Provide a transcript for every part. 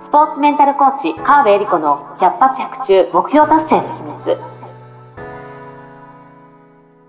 スポーツメンタルコーチ、川辺恵理子の百発百中目標達成の秘密。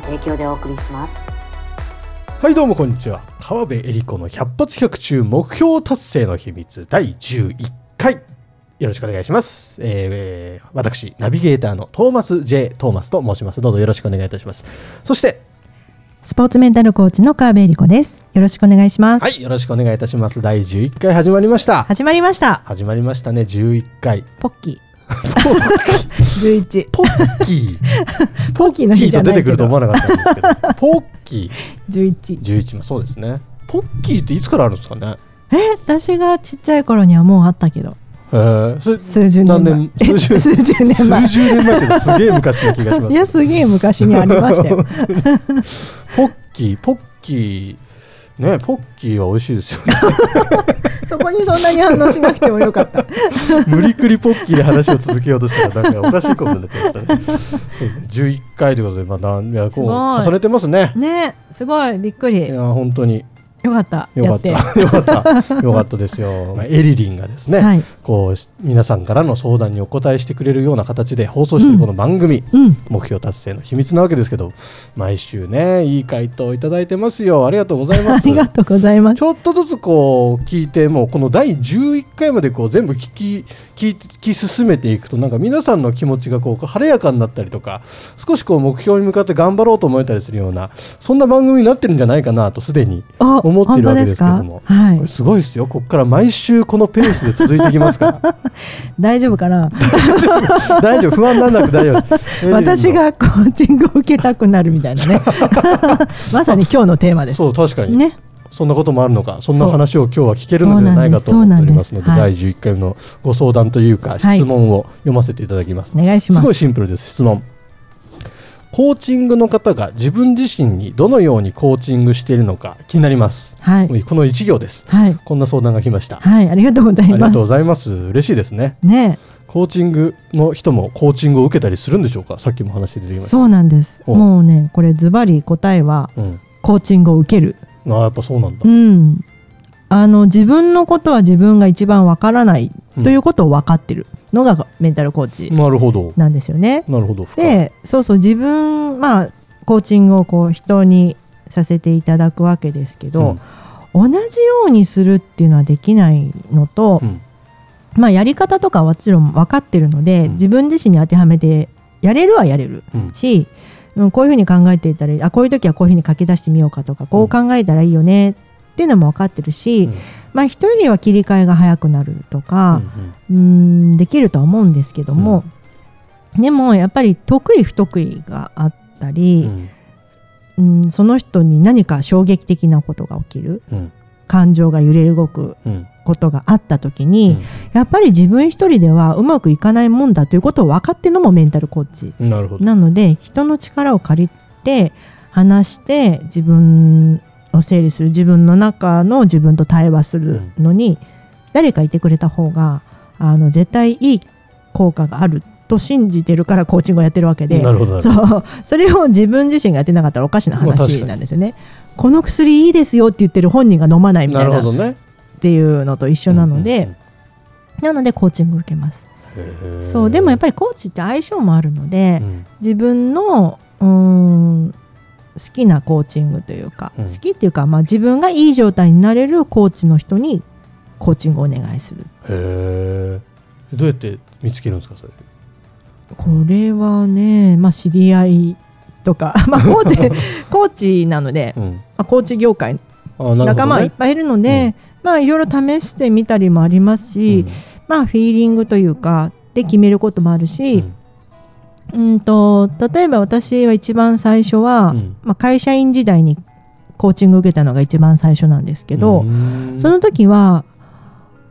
提供でお送りします。はいどうもこんにちは。川辺恵里子の百発百中目標達成の秘密第11回。よろしくお願いします。えー、私、ナビゲーターのトーマス J. トーマスと申します。どうぞよろしくお願いいたします。そして、スポーツメンタルコーチの川辺理子です。よろしくお願いします。はい、よろしくお願いいたします。第11回始まりました。始まりました。始まりましたね、11回。ポッキー。11。ポッキー。ポッキーの日じゃ出てくると思わなかったんですけど。ポッキー。11。11、まあそうですね。ポッキーっていつからあるんですかね？え、私がちっちゃい頃にはもうあったけど。えー、数十年前数十 数十年前数十年前ってすげえ昔の気がしますいやすげえ昔にありましたよポッキーポッキーねポッキーは美味しいですよね。そこにそんなに反応しなくてもよかった。無理くりポッキーで話を続けようとしたらなんかおかしいことになってましたね。11回ということでまだいやこう重ねてますね。ねすごい。びっくり。いや本当によかった。よかった。よかった。よかったですよ。まあ、エリリンがですね、はい、こう皆さんからの相談にお答えしてくれるような形で放送しているこの番組、うん、目標達成の秘密なわけですけど、毎週ねいい回答いただいてますよ。ありがとうございます。ありがとうございます。ちょっとずつこう聞いてもうこの第11回までこう全部聞き聞き進めていくとなんか皆さんの気持ちがこう晴れやかになったりとか少しこう目標に向かって頑張ろうと思えたりするようなそんな番組になってるんじゃないかなとすでに思っているわけですけども、はい、すごいですよ。ここから毎週このペースで続いていきますから。大丈夫かな？大丈夫。不安なんなく大丈夫。私がコーチングを受けたくなるみたいなね。まさに今日のテーマです。そう確かに。ね。そんなこともあるのか？そんな話を今日は聞けるのではないかと思っておりますので第11回のご相談というか質問を読ませていただきます、お願いします。すごいシンプルです質問コーチングの方が自分自身にどのようにコーチングしているのか気になります。はい、この一行です、はい。こんな相談が来ました。はい、ありがとうございます。ありがとうございます。嬉しいですね。ね。コーチングの人もコーチングを受けたりするんでしょうか？さっきも話出てきました。そうなんです。もうね、これズバリ答えは、うん、コーチングを受ける。あ、やっぱそうなんだ。うん。あの自分のことは自分が一番わからないということを分かってるのがメンタルコーチなんですよね。なるほど。で、そうそう自分まあコーチングをこう人にさせていただくわけですけど、うん、同じようにするっていうのはできないのと、うん、まあ、やり方とかはもちろん分かってるので、うん、自分自身に当てはめてやれるはやれるし、うん、こういうふうに考えていたらあこういう時はこういうふうに書き出してみようかとかこう考えたらいいよねっていうのも分かってるし、まあ、人よりは切り替えが早くなるとか、うんできるとは思うんですけども、でもやっぱり得意不得意があったり、うん、うん、その人に何か衝撃的なことが起きる、うん、感情が揺れ動くことがあった時に、うん、やっぱり自分一人ではうまくいかないもんだということを分かってるのもメンタルコーチ。なので人の力を借りて話して自分を整理する自分の中の自分と対話するのに、誰かいてくれた方があの絶対いい効果があると信じてるからコーチングをやってるわけでそう。それを自分自身がやってなかったらおかしな話なんですよね。この薬いいですよって言ってる本人が飲まないみたいな。な、ね、っていうのと一緒なので、なのでコーチングを受けます。そう。でもやっぱりコーチって相性もあるので、うん、自分のうん好きなコーチングというか、うん、好きっていうか、まあ、自分がいい状態になれるコーチの人にコーチングをお願いする。へえどうやって見つけるんですかそれ？これはね、まあ、知り合いとか、まあ、コーチ コーチなので、うん、まあ、コーチ業界仲間はいっぱいいるので、うん、まあ、いろいろ試してみたりもありますし、うん、まあ、フィーリングというかで決めることもあるし、うんと例えば私は一番最初は、まあ、会社員時代にコーチング受けたのが一番最初なんですけどその時は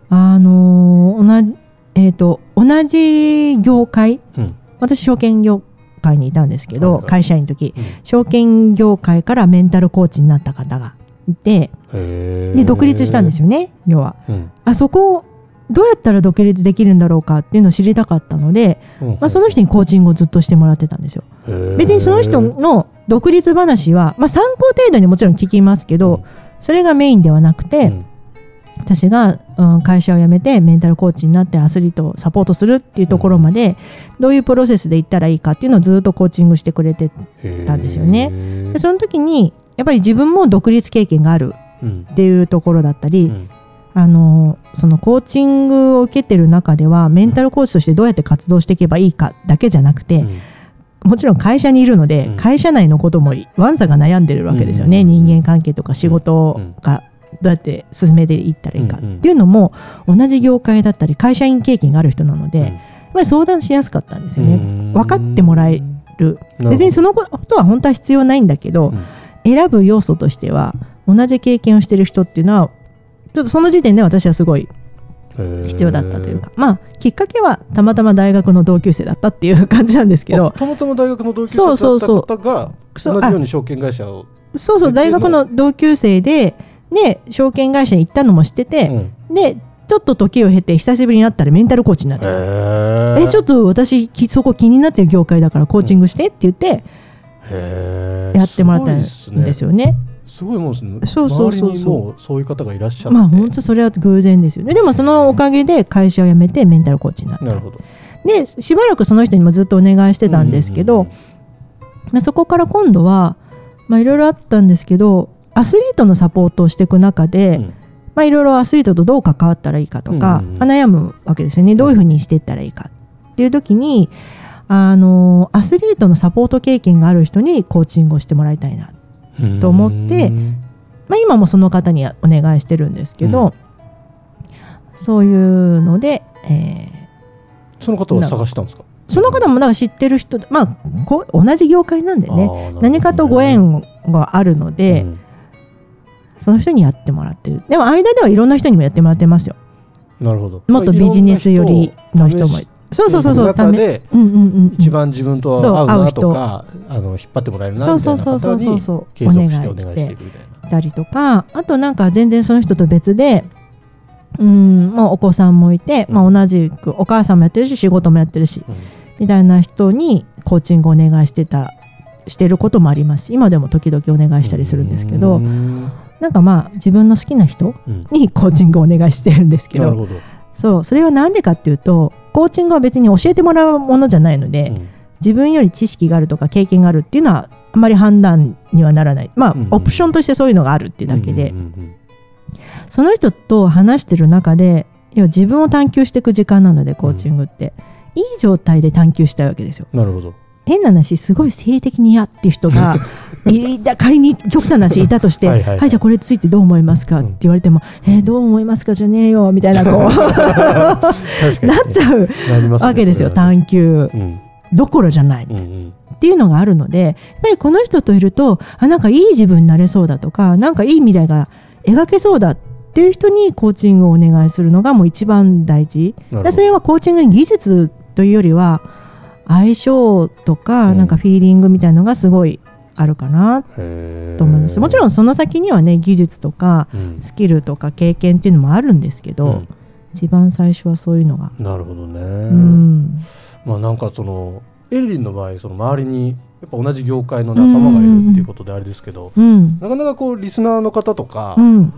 あの同じ,、えー、と同じ業界うん。私証券業界にいたんですけど、会社員の時、うん。証券業界からメンタルコーチになった方がいてで独立したんですよね要は。うん。あそこをどうやったら独立できるんだろうかっていうのを知りたかったので、うん。まあ、その人にコーチングをずっとしてもらってたんですよ。別にその人の独立話は、まあ、参考程度にもちろん聞きますけど、うん。それがメインではなくて、うん。私が、うん、会社を辞めてメンタルコーチになってアスリートをサポートするっていうところまで、どういうプロセスで行ったらいいかっていうのをずっとコーチングしてくれてたんですよね。でその時にやっぱり自分も独立経験があるうん。っていうところだったり、うんあのそのコーチングを受けてる中ではメンタルコーチとしてどうやって活動していけばいいかだけじゃなくて、うん。もちろん会社にいるので、うん。会社内のこともわんさが悩んでるわけですよね、うん。人間関係とか仕事がどうやって進めていったらいいかっていうのも同じ業界だったり会社員経験がある人なので、やっぱり相談しやすかったんですよね、うん。分かってもらえる。別にそのことは本当は必要ないんだけど、うん。選ぶ要素としては同じ経験をしてる人っていうのはちょっとその時点で私はすごい必要だったというか。まあきっかけはたまたま大学の同級生だったっていう感じなんですけあどたまたま大学の同級生だった方が同じように証券会社をそうそう大学の同級生でで証券会社に行ったのも知ってて、でちょっと時を経て久しぶりに会ったらメンタルコーチになってたえちょっと私きそこ気になってる業界だからコーチングしてって言ってとやってもらったんですよね。すごいもんですねそうそうそうそう。周りにもうそういう方がいらっしゃって。まあ本当それは偶然ですよね。でもそのおかげで会社を辞めてメンタルコーチになった。なるほど。でしばらくその人にもずっとお願いしてたんですけど、まあ、そこから今度はまあいろいろあったんですけどアスリートのサポートをしていく中で、うん。まあ、いろいろアスリートとどう関わったらいいかとか、うんうん。悩むわけですよね。どういうふうにしていったらいいかっていう時にあのアスリートのサポート経験がある人にコーチングをしてもらいたいな、と思ってうん。まあ、今もその方にお願いしてるんですけど、そういうので、えーその方は探したんですか？その方もなんか知ってる人でまあこう同じ業界なんでねね。何かとご縁があるので、うん。その人にやってもらってる。でも間ではいろんな人にもやってもらってますよ。なるほど。もっとビジネス寄りの人も試しそうそうそうそう。中でうんうんうんうん。一番自分と合うなとかあの引っ張ってもらえるなそうみたそそうそういうな方にそうそう。継続しておお願いして願いたいなたりとか。あとなんか全然その人と別でうんもうお子さんもいて、まあ、同じくお母さんもやってるし仕事もやってるしみたいな人にコーチングをお願いしてたしてることもあります。し今でも時々お願いしたりするんですけどうん。なんかまあ自分の好きな人うんにコーチングをお願いしてるんですけどなるほど。そうそれは何でかっていうとコーチングは別に教えてもらうものじゃないので、うん。自分より知識があるとか経験があるっていうのはあまり判断にはならない。まあ、うんうん。オプションとしてそういうのがあるっていうだけで、うんうんその人と話してる中で要は自分を探求していく時間なのでコーチングって、いい状態で探求したいわけですよ。うんなるほど変な話すごい生理的に嫌っていう人が仮に極端な話いたとしてはいはいはい。じゃあこれについてどう思いますか?」って言われても「えーどう思いますかじゃねえよ」みたいなこう。なっちゃうわけですよ探求。うん。どころじゃない。うんうん。っていうのがあるのでやっぱりこの人といるとあなんかいい自分になれそうだとかなんかいい未来が描けそうだっていう人にコーチングをお願いするのがもう一番大事。それはコーチングに技術というよりは相性とかうん。なんかフィーリングみたいのがすごいあるかなと思います。もちろんその先にはね技術とかうん。スキルとか経験っていうのもあるんですけど、うん。一番最初はそういうのが、なるほどね。うん。まあなんかそのエリリンの場合その周りにやっぱ同じ業界の仲間がいるっていうことであれですけどうん。なかなかこうリスナーの方とかうん。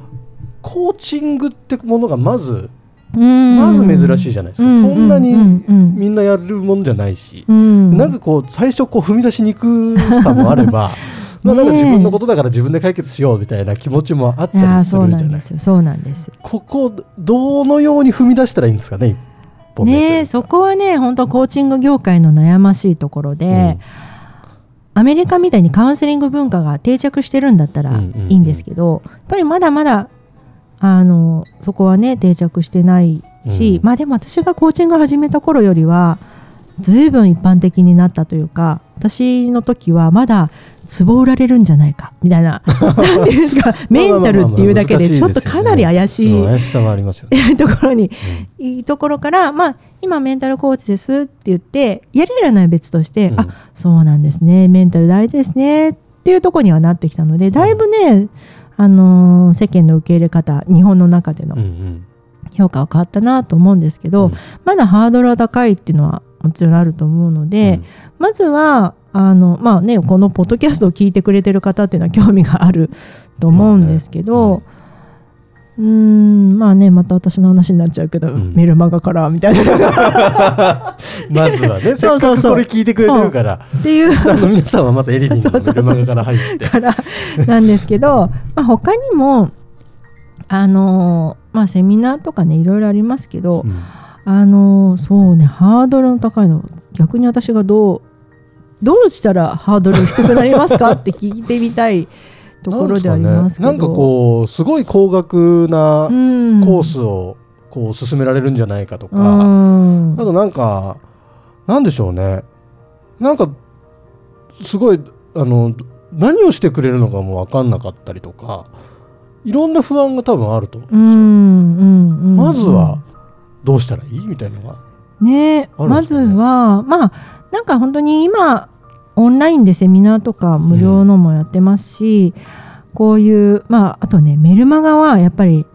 コーチングってものがまずうんまず珍しいじゃないですか、うそんなにうん。うん。みんなやるもんじゃないし、うん。なんかこう最初こう踏み出しにくさもあれば まあなんか自分のことだから自分で解決しようみたいな気持ちもあったりするじゃない。ですよ。そうなんです。ここどのように踏み出したらいいんですかねねえそこはね本当コーチング業界の悩ましいところで、アメリカみたいにカウンセリング文化が定着してるんだったらうんうんうん。いいんですけど、やっぱりまだまだあのそこはね定着してないし、うん。まあでも私がコーチング始めた頃よりは随分一般的になったというか私の時はまだ壺売られるんじゃないかみたいな なんていうんですかメンタルっていうだけでちょっとかなり怪しい。ところに、いいところから、まあ、今メンタルコーチですって言ってやるやらないは別として、うん。あそうなんですねメンタル大事ですねっていうところにはなってきたのでだいぶね、あのー世間の受け入れ方日本の中でのうんうん。評価は変わったなと思うんですけど、うん。まだハードルは高いっていうのはもちろんあると思うので、まずはあのまあねこのポッドキャストを聞いてくれてる方っていうのは興味があると思うんですけど、うーんまあねまた私の話になっちゃうけど、うん。メルマガからみたいな まずはね、せっそうそう。そうかくこれ聞いてくれてるから、っていう。皆さんはまずエリリンのメルマガから入って。からなんですけど、まあ、他にもあのまあセミナーとかねいろいろありますけど、うん。あのそうねハードルの高いの逆に私がどうどうしたらハードル低くなりますかって聞いてみたいところではありますけど。なんかこうすごい高額なうん。コースをこう進められるんじゃないかとか、うん。あとなんかなんでしょうね。なんかすごいあの何をしてくれるのかも分かんなかったりとかいろんな不安が多分あると思ううんですよ。まずはどうしたらいい？みたいなのが。ね。まずはまあなんか本当に今オンラインでセミナーとか無料のもやってますし、こういうまああとねメルマガはやっぱり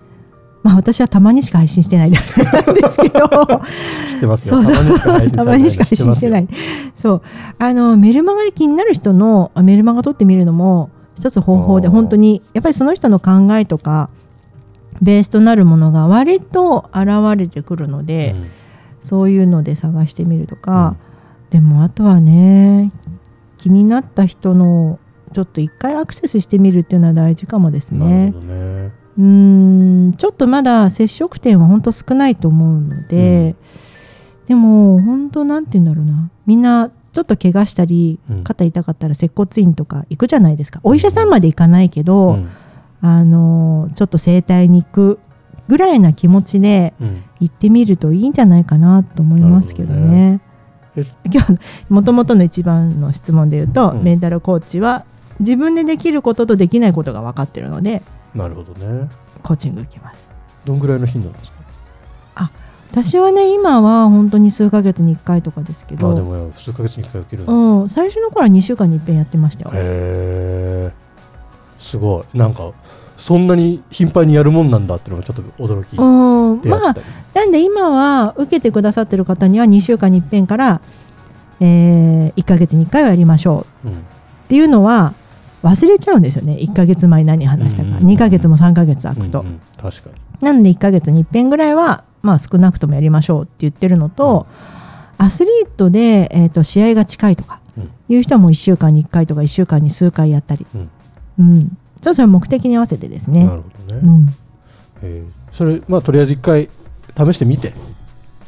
まあ私はたまにしか配信してないんですけど。知ってますよ。そうそう。たまにしか配信してない。いそう。あのメルマガで気になる人のあメルマガ撮ってみるのも一つ方法で本当にやっぱりその人の考えとかベースとなるものが割と現れてくるので、そういうので探してみるとか、でもあとはね気になった人のちょっと一回アクセスしてみるっていうのは大事かもですなねる。ほどね。うーん。ちょっとまだ接触点は本当少ないと思うので、でも本当なんて言うんだろうな。みんなちょっと怪我したりうん。肩痛かったら接骨院とか行くじゃないですか。お医者さんまで行かないけど、うん。あのちょっと整体に行くぐらいな気持ちでうん。行ってみるといいんじゃないかなと思いますけど今日もともとの一番の質問で言うと、うんメンタルコーチは自分でできることとできないことが分かってるのでなるほどね。コーチング受けます。どんぐらいの頻度なんですか？私はね今は本当に数ヶ月に1回とかですけまあでど、も数ヶ月に一回受けるうん、最初の頃は2週間に一遍やってましたよ。へえすごいなんかそんなに頻繁にやるもんなんだっていうのがちょっと驚きうん、まあなんで今は受けてくださってる方には2週間に一遍から、えー、1ヶ月に1回はやりましょう。うん。っていうのは忘れちゃうんですよね。1ヶ月前何話したか、うん2ヶ月も3ヶ月空くと、うんうん。確かに。なんで1ヶ月に一遍ぐらいは、まあ、少なくともやりましょうって言ってるのと、アスリートで、えー、と試合が近いとかうん。いう人はもう1週間に1回とか1週間に数回やったり、うんうん、ちょっとそれ目的に合わせてですね。な。るほどね、うん。へー。それまあとりあえず一回試してみて。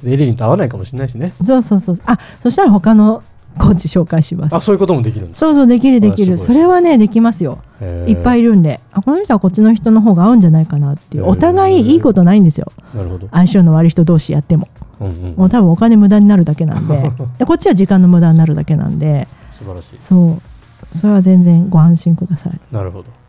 でエリリンと合わないかもしれないしね。そうそうそう。あそしたら他のコーチ紹介します。あそういうこともできるんですそうそうできるできる。それはねできますよ。いっぱいいいるんで。あこの人はこっちの人の方が合うんじゃないかなっていう。お互いいいことないんですよ。なるほど、相性の悪い人同士やっても。うんうん。もう多分お金無駄になるだけなんで。でこっちは時間の無駄になるだけなんで。素晴らしい。そう。それは全然ご安心ください。なるほど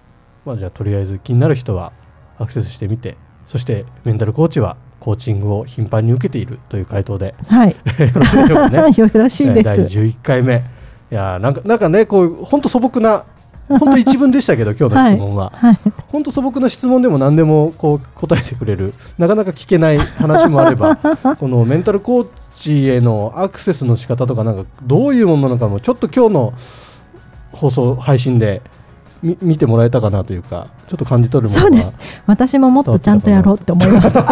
まあじゃあとりあえず気になる人はアクセスしてみてそしてメンタルコーチはコーチングを頻繁に受けているという回答ではい。よろしいでしょうかね。よろしいでえー第す11回目。いやーなんかなんかねこう本当素朴な本当一文でしたけど 今日の質問は、はい。本当素朴な質問でも何でもこう答えてくれるなかなか聞けない話もあれば このメンタルコーチへのアクセスの仕方とかなんかどういうものなのかもちょっと今日の放送配信でみ見てもらえたかなというかちょっと感じ取るものがそうです。私ももっとちゃんとやろうって思いました。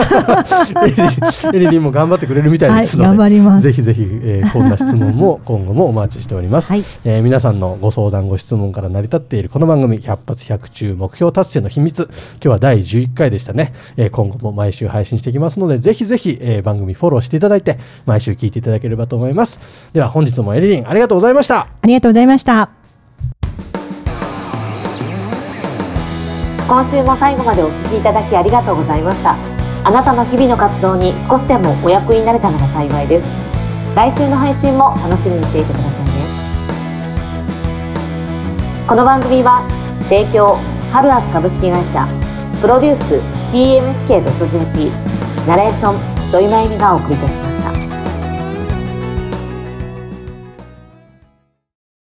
エリリンも頑張ってくれるみたいはいですので、頑張ります。ぜひぜひ、えーこんな質問も今後もお待ちしております、はい。えー皆さんのご相談ご質問から成り立っているこの番組100発100中目標達成の秘密。今日は第11回でしたね、えー今後も毎週配信していきますのでぜひぜひ、えー番組フォローしていただいて毎週聞いていただければと思います。では本日もエリリンありがとうございました。ありがとうございました今週も最後までお聞きいただきありがとうございました。あなたの日々の活動に少しでもお役になれたなら幸いです。来週の配信も楽しみにしていてくださいね。この番組は提供ハルアス株式会社プロデュース TMSK.jp ナレーション土井真由美がお送りいたしました。